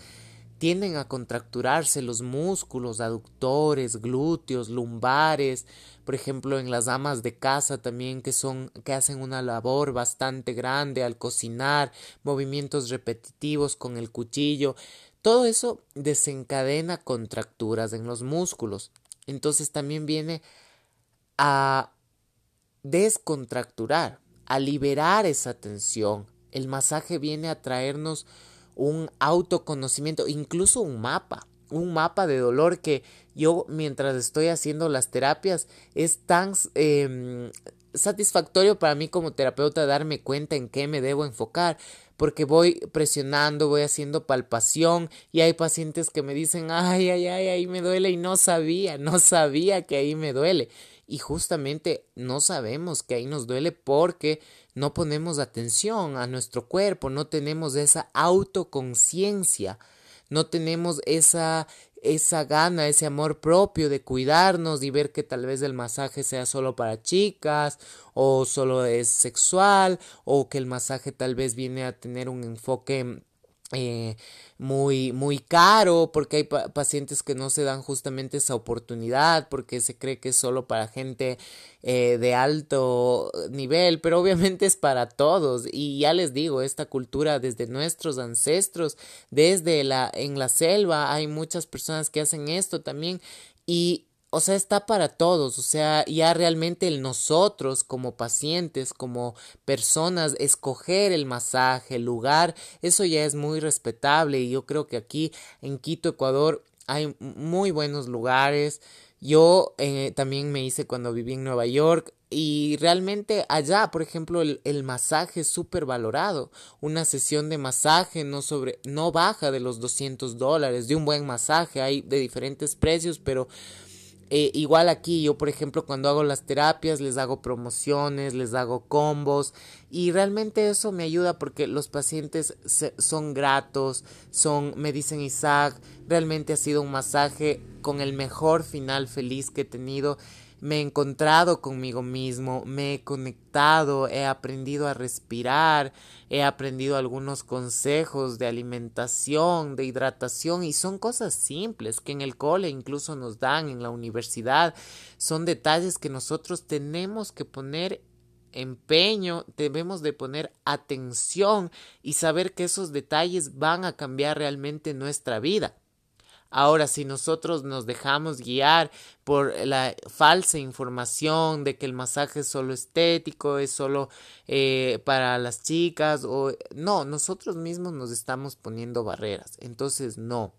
tienden a contracturarse los músculos aductores, glúteos, lumbares, por ejemplo en las amas de casa también que son que hacen una labor bastante grande al cocinar, movimientos repetitivos con el cuchillo, todo eso desencadena contracturas en los músculos. Entonces también viene a descontracturar, a liberar esa tensión. El masaje viene a traernos un autoconocimiento, incluso un mapa, un mapa de dolor que yo mientras estoy haciendo las terapias es tan... Em, satisfactorio para mí como terapeuta darme cuenta en qué me debo enfocar, porque voy presionando, voy haciendo palpación y hay pacientes que me dicen, ay, ay, ay, ahí me duele y no sabía, no sabía que ahí me duele. Y justamente no sabemos que ahí nos duele porque no ponemos atención a nuestro cuerpo, no tenemos esa autoconciencia, no tenemos esa esa gana, ese amor propio de cuidarnos y ver que tal vez el masaje sea solo para chicas o solo es sexual o que el masaje tal vez viene a tener un enfoque eh, muy, muy caro porque hay pacientes que no se dan justamente esa oportunidad porque se cree que es solo para gente eh, de alto nivel pero obviamente es para todos. Y ya les digo esta cultura desde nuestros ancestros desde la en la selva hay muchas personas que hacen esto también. Y o sea, está para todos, o sea, ya realmente el nosotros como pacientes, como personas, escoger el masaje, el lugar, eso ya es muy respetable y yo creo que aquí en Quito, Ecuador, hay muy buenos lugares. Yo eh, también me hice cuando viví en Nueva York y realmente allá, por ejemplo, el, el masaje es súper valorado. Una sesión de masaje no, sobre, no baja de los 200 dólares, de un buen masaje, hay de diferentes precios, pero eh, igual aquí yo, por ejemplo, cuando hago las terapias, les hago promociones, les hago combos y realmente eso me ayuda porque los pacientes son gratos, son, me dicen Isaac, realmente ha sido un masaje con el mejor final feliz que he tenido me he encontrado conmigo mismo, me he conectado, he aprendido a respirar, he aprendido algunos consejos de alimentación, de hidratación y son cosas simples que en el cole incluso nos dan en la universidad, son detalles que nosotros tenemos que poner empeño, debemos de poner atención y saber que esos detalles van a cambiar realmente nuestra vida. Ahora, si nosotros nos dejamos guiar por la falsa información de que el masaje es solo estético, es solo eh, para las chicas, o no, nosotros mismos nos estamos poniendo barreras. Entonces, no.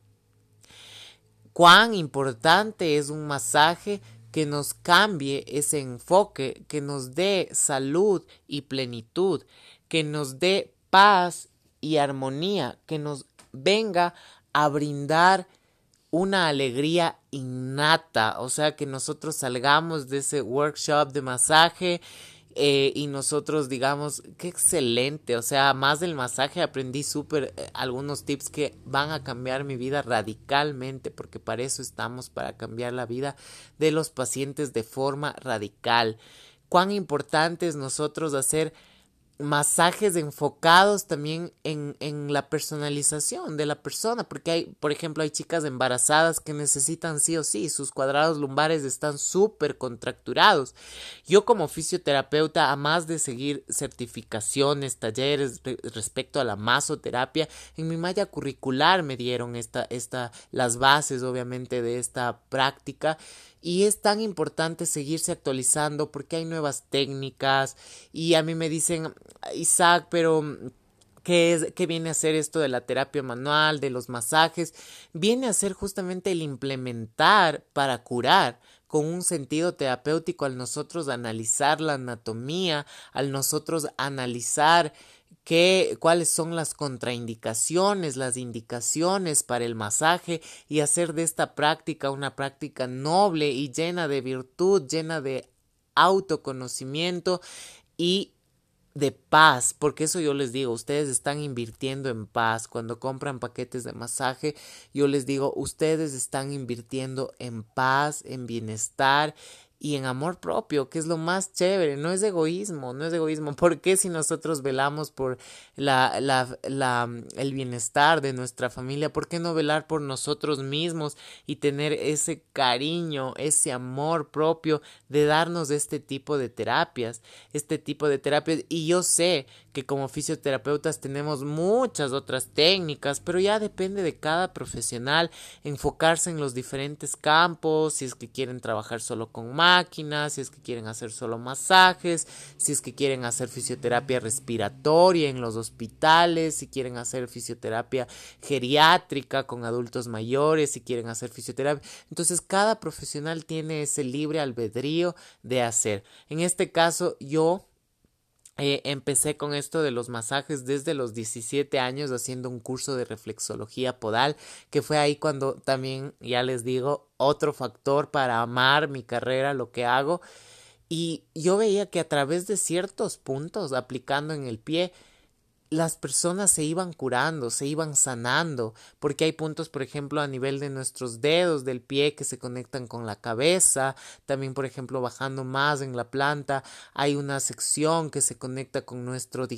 Cuán importante es un masaje que nos cambie ese enfoque, que nos dé salud y plenitud, que nos dé paz y armonía, que nos venga a brindar una alegría innata, o sea, que nosotros salgamos de ese workshop de masaje eh, y nosotros digamos, qué excelente, o sea, más del masaje aprendí súper eh, algunos tips que van a cambiar mi vida radicalmente, porque para eso estamos, para cambiar la vida de los pacientes de forma radical. Cuán importante es nosotros hacer masajes enfocados también en, en, la personalización de la persona, porque hay, por ejemplo, hay chicas embarazadas que necesitan sí o sí, sus cuadrados lumbares están súper contracturados. Yo como fisioterapeuta, a más de seguir certificaciones, talleres respecto a la masoterapia, en mi malla curricular me dieron esta, esta, las bases obviamente de esta práctica y es tan importante seguirse actualizando porque hay nuevas técnicas y a mí me dicen, Isaac, pero ¿Qué, es, ¿Qué viene a ser esto de la terapia manual, de los masajes? Viene a ser justamente el implementar para curar con un sentido terapéutico al nosotros analizar la anatomía, al nosotros analizar qué, cuáles son las contraindicaciones, las indicaciones para el masaje y hacer de esta práctica una práctica noble y llena de virtud, llena de autoconocimiento y de paz, porque eso yo les digo, ustedes están invirtiendo en paz. Cuando compran paquetes de masaje, yo les digo, ustedes están invirtiendo en paz, en bienestar y en amor propio, que es lo más chévere, no es egoísmo, no es egoísmo. ¿Por qué si nosotros velamos por la, la, la, el bienestar de nuestra familia, por qué no velar por nosotros mismos y tener ese cariño, ese amor propio de darnos este tipo de terapias, este tipo de terapias? Y yo sé que como fisioterapeutas tenemos muchas otras técnicas, pero ya depende de cada profesional enfocarse en los diferentes campos, si es que quieren trabajar solo con más máquina, si es que quieren hacer solo masajes, si es que quieren hacer fisioterapia respiratoria en los hospitales, si quieren hacer fisioterapia geriátrica con adultos mayores, si quieren hacer fisioterapia. Entonces cada profesional tiene ese libre albedrío de hacer. En este caso yo eh, empecé con esto de los masajes desde los 17 años haciendo un curso de reflexología podal, que fue ahí cuando también, ya les digo, otro factor para amar mi carrera, lo que hago. Y yo veía que a través de ciertos puntos, aplicando en el pie, las personas se iban curando, se iban sanando, porque hay puntos, por ejemplo, a nivel de nuestros dedos del pie que se conectan con la cabeza, también, por ejemplo, bajando más en la planta, hay una sección que se conecta con nuestro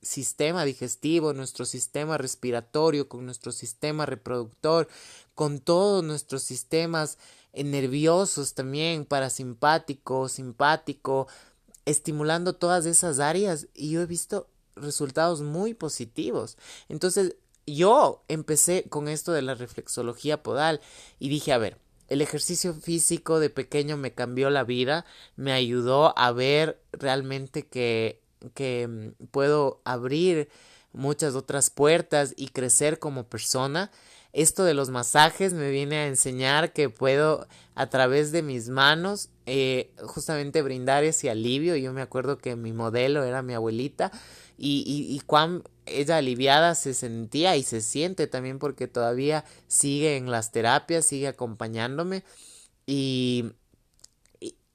sistema digestivo, nuestro sistema respiratorio, con nuestro sistema reproductor, con todos nuestros sistemas nerviosos también, parasimpático, simpático, estimulando todas esas áreas. Y yo he visto resultados muy positivos. Entonces, yo empecé con esto de la reflexología podal y dije, a ver, el ejercicio físico de pequeño me cambió la vida, me ayudó a ver realmente que, que mm, puedo abrir muchas otras puertas y crecer como persona. Esto de los masajes me viene a enseñar que puedo a través de mis manos eh, justamente brindar ese alivio. Yo me acuerdo que mi modelo era mi abuelita y, y, y cuán ella aliviada se sentía y se siente también porque todavía sigue en las terapias, sigue acompañándome. Y,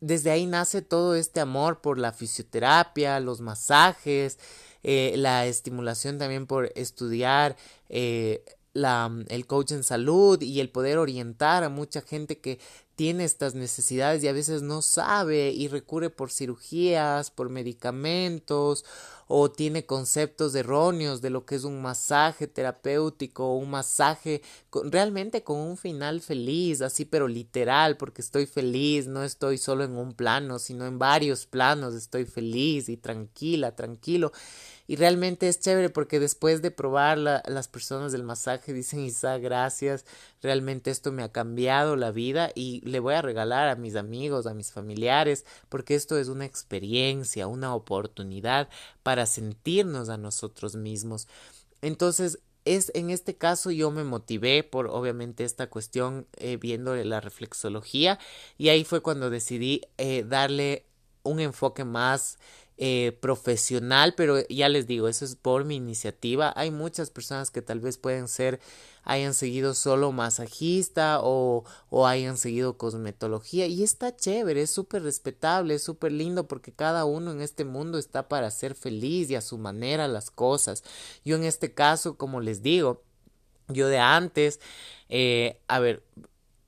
desde ahí nace todo este amor por la fisioterapia, los masajes, eh, la estimulación también por estudiar eh, la, el coach en salud y el poder orientar a mucha gente que tiene estas necesidades y a veces no sabe y recurre por cirugías, por medicamentos o tiene conceptos erróneos de lo que es un masaje terapéutico, un masaje realmente con un final feliz, así pero literal, porque estoy feliz, no estoy solo en un plano, sino en varios planos, estoy feliz y tranquila, tranquilo. Y realmente es chévere porque después de probar las personas del masaje dicen, Isa, gracias, realmente esto me ha cambiado la vida y le voy a regalar a mis amigos, a mis familiares, porque esto es una experiencia, una oportunidad para sentirnos a nosotros mismos. Entonces, es en este caso yo me motivé por obviamente esta cuestión eh, viendo la reflexología y ahí fue cuando decidí eh, darle un enfoque más eh, profesional, pero ya les digo, eso es por mi iniciativa. Hay muchas personas que tal vez pueden ser, hayan seguido solo masajista o, o hayan seguido cosmetología y está chévere, es súper respetable, es súper lindo porque cada uno en este mundo está para ser feliz y a su manera las cosas. Yo en este caso, como les digo, yo de antes, eh, a ver,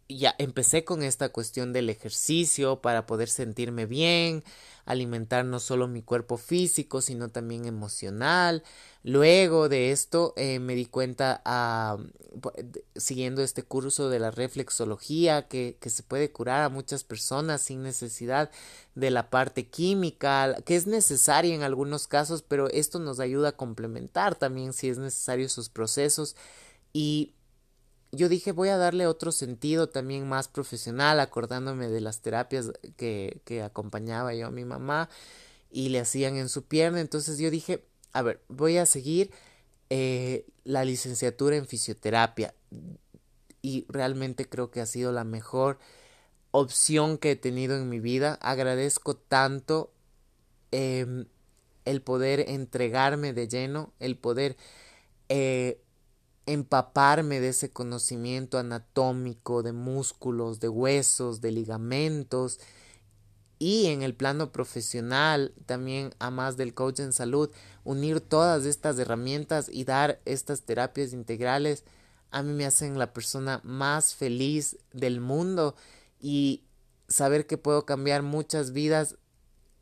ya empecé con esta cuestión del ejercicio para poder sentirme bien, alimentar no solo mi cuerpo físico, sino también emocional. Luego de esto eh, me di cuenta, ah, siguiendo este curso de la reflexología, que, que se puede curar a muchas personas sin necesidad de la parte química, que es necesaria en algunos casos, pero esto nos ayuda a complementar también si es necesario sus procesos y yo dije voy a darle otro sentido también más profesional, acordándome de las terapias que, que acompañaba yo a mi mamá y le hacían en su pierna. Entonces yo dije, a ver, voy a seguir eh, la licenciatura en fisioterapia y realmente creo que ha sido la mejor opción que he tenido en mi vida. Agradezco tanto eh, el poder entregarme de lleno, el poder eh, empaparme de ese conocimiento anatómico, de músculos, de huesos, de ligamentos y en el plano profesional también a más del coach en salud, unir todas estas herramientas y dar estas terapias integrales a mí me hacen la persona más feliz del mundo y saber que puedo cambiar muchas vidas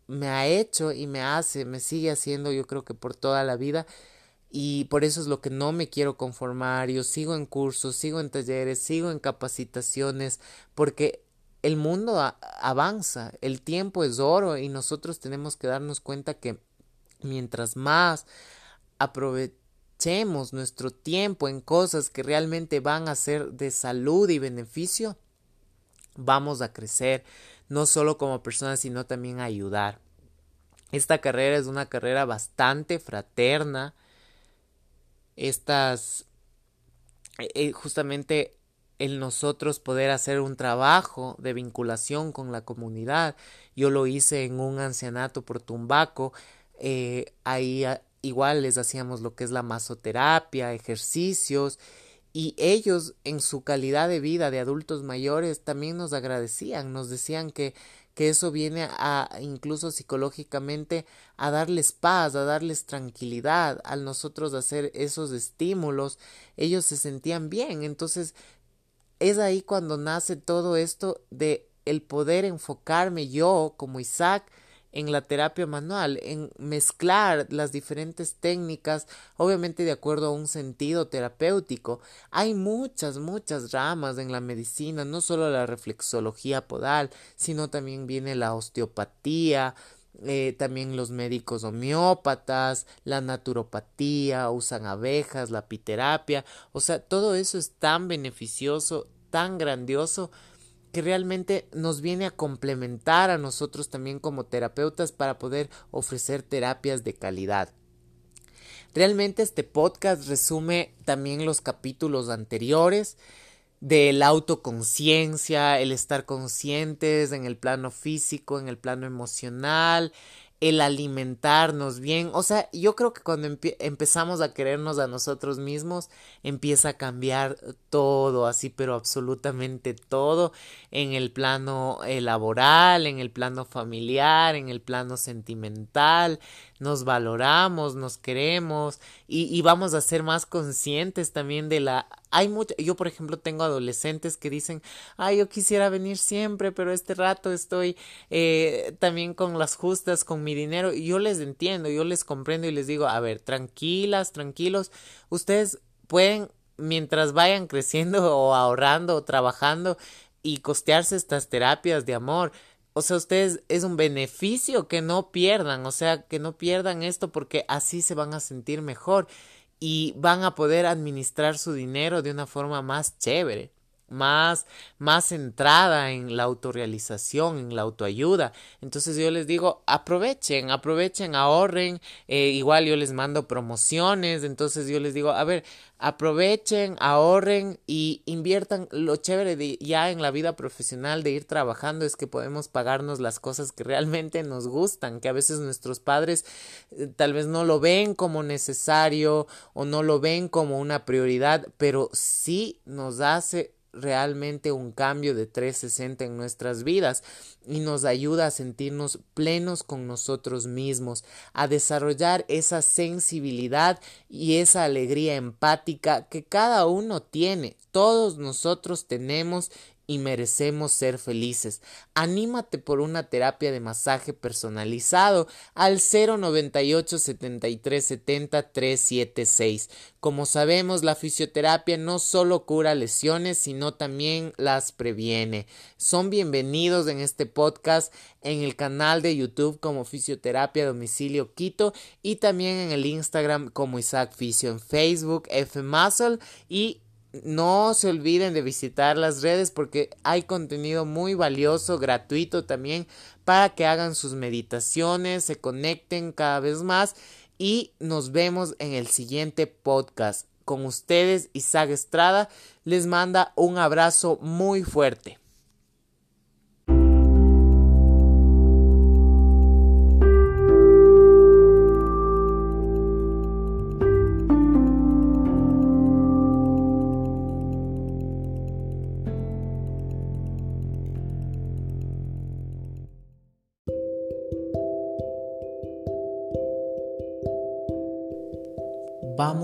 me ha hecho y me hace, me sigue haciendo yo creo que por toda la vida y por eso es lo que no me quiero conformar. Yo sigo en cursos, sigo en talleres, sigo en capacitaciones, porque el mundo avanza, el tiempo es oro y nosotros tenemos que darnos cuenta que mientras más aprovechemos nuestro tiempo en cosas que realmente van a ser de salud y beneficio, vamos a crecer, no solo como persona, sino también a ayudar. Esta carrera es una carrera bastante fraterna. Estas, eh, eh, justamente el nosotros poder hacer un trabajo de vinculación con la comunidad. Yo lo hice en un ancianato por Tumbaco. Eh, ahí ah, igual les hacíamos lo que es la masoterapia, ejercicios y ellos en su calidad de vida de adultos mayores también nos agradecían, nos decían que que eso viene a incluso psicológicamente a darles paz, a darles tranquilidad, al nosotros hacer esos estímulos, ellos se sentían bien, entonces es ahí cuando nace todo esto de el poder enfocarme yo como Isaac en la terapia manual, en mezclar las diferentes técnicas, obviamente de acuerdo a un sentido terapéutico. Hay muchas, muchas ramas en la medicina, no solo la reflexología podal, sino también viene la osteopatía, eh, también los médicos homeópatas, la naturopatía, usan abejas, la apiterapia, o sea, todo eso es tan beneficioso, tan grandioso, que realmente nos viene a complementar a nosotros también como terapeutas para poder ofrecer terapias de calidad. Realmente este podcast resume también los capítulos anteriores de la autoconciencia, el estar conscientes en el plano físico, en el plano emocional, el alimentarnos bien. O sea, yo creo que cuando empezamos a querernos a nosotros mismos, empieza a cambiar todo, así, pero absolutamente todo, en el plano eh, laboral, en el plano familiar, en el plano sentimental, nos valoramos, nos queremos y, y vamos a ser más conscientes también de la hay mucho, yo por ejemplo tengo adolescentes que dicen, ay, yo quisiera venir siempre, pero este rato estoy eh, también con las justas, con mi dinero, y yo les entiendo, yo les comprendo y les digo, a ver, tranquilas, tranquilos, ustedes pueden, mientras vayan creciendo o ahorrando o trabajando y costearse estas terapias de amor, o sea, ustedes es un beneficio que no pierdan, o sea, que no pierdan esto porque así se van a sentir mejor y van a poder administrar su dinero de una forma más chévere más, más centrada en la autorrealización, en la autoayuda. Entonces yo les digo, aprovechen, aprovechen, ahorren. Eh, igual yo les mando promociones. Entonces yo les digo, a ver, aprovechen, ahorren y inviertan. Lo chévere de ya en la vida profesional de ir trabajando es que podemos pagarnos las cosas que realmente nos gustan, que a veces nuestros padres eh, tal vez no lo ven como necesario o no lo ven como una prioridad, pero sí nos hace realmente un cambio de 360 en nuestras vidas y nos ayuda a sentirnos plenos con nosotros mismos, a desarrollar esa sensibilidad y esa alegría empática que cada uno tiene, todos nosotros tenemos y merecemos ser felices. Anímate por una terapia de masaje personalizado al 098 73 70 376. Como sabemos, la fisioterapia no solo cura lesiones, sino también las previene. Son bienvenidos en este podcast en el canal de YouTube como Fisioterapia Domicilio Quito y también en el Instagram como Isaac Fisio en Facebook F Muscle y no se olviden de visitar las redes porque hay contenido muy valioso, gratuito también, para que hagan sus meditaciones, se conecten cada vez más y nos vemos en el siguiente podcast. Con ustedes, Isaac Estrada, les manda un abrazo muy fuerte.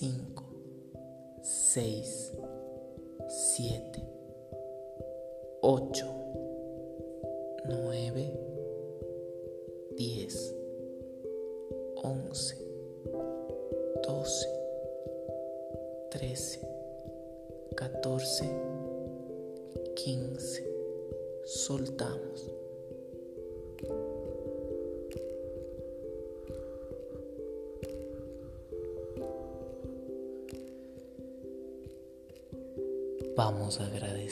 5, 6, 7, 8,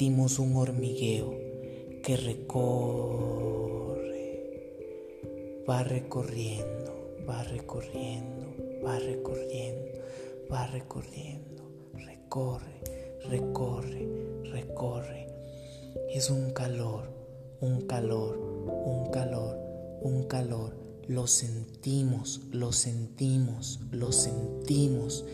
Sentimos un hormigueo que recorre, va recorriendo, va recorriendo, va recorriendo, va recorriendo, recorre, recorre, recorre. Es un calor, un calor, un calor, un calor lo sentimos, lo sentimos, lo sentimos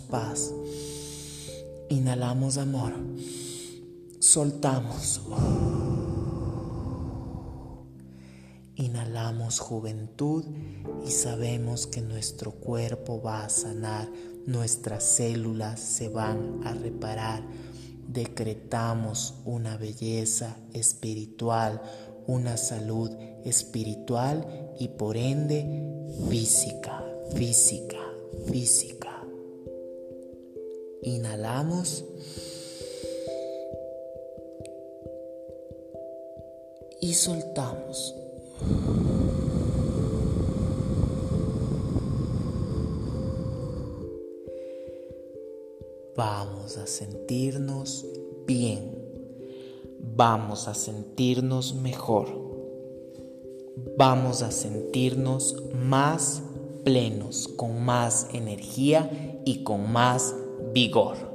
Paz, inhalamos amor, soltamos. Inhalamos juventud y sabemos que nuestro cuerpo va a sanar nuestras células se van a reparar. Decretamos una belleza espiritual, una salud espiritual y por ende física, física, física. Inhalamos. Y soltamos. vamos a sentirnos bien, vamos a sentirnos mejor, vamos a sentirnos más plenos, con más energía y con más vigor.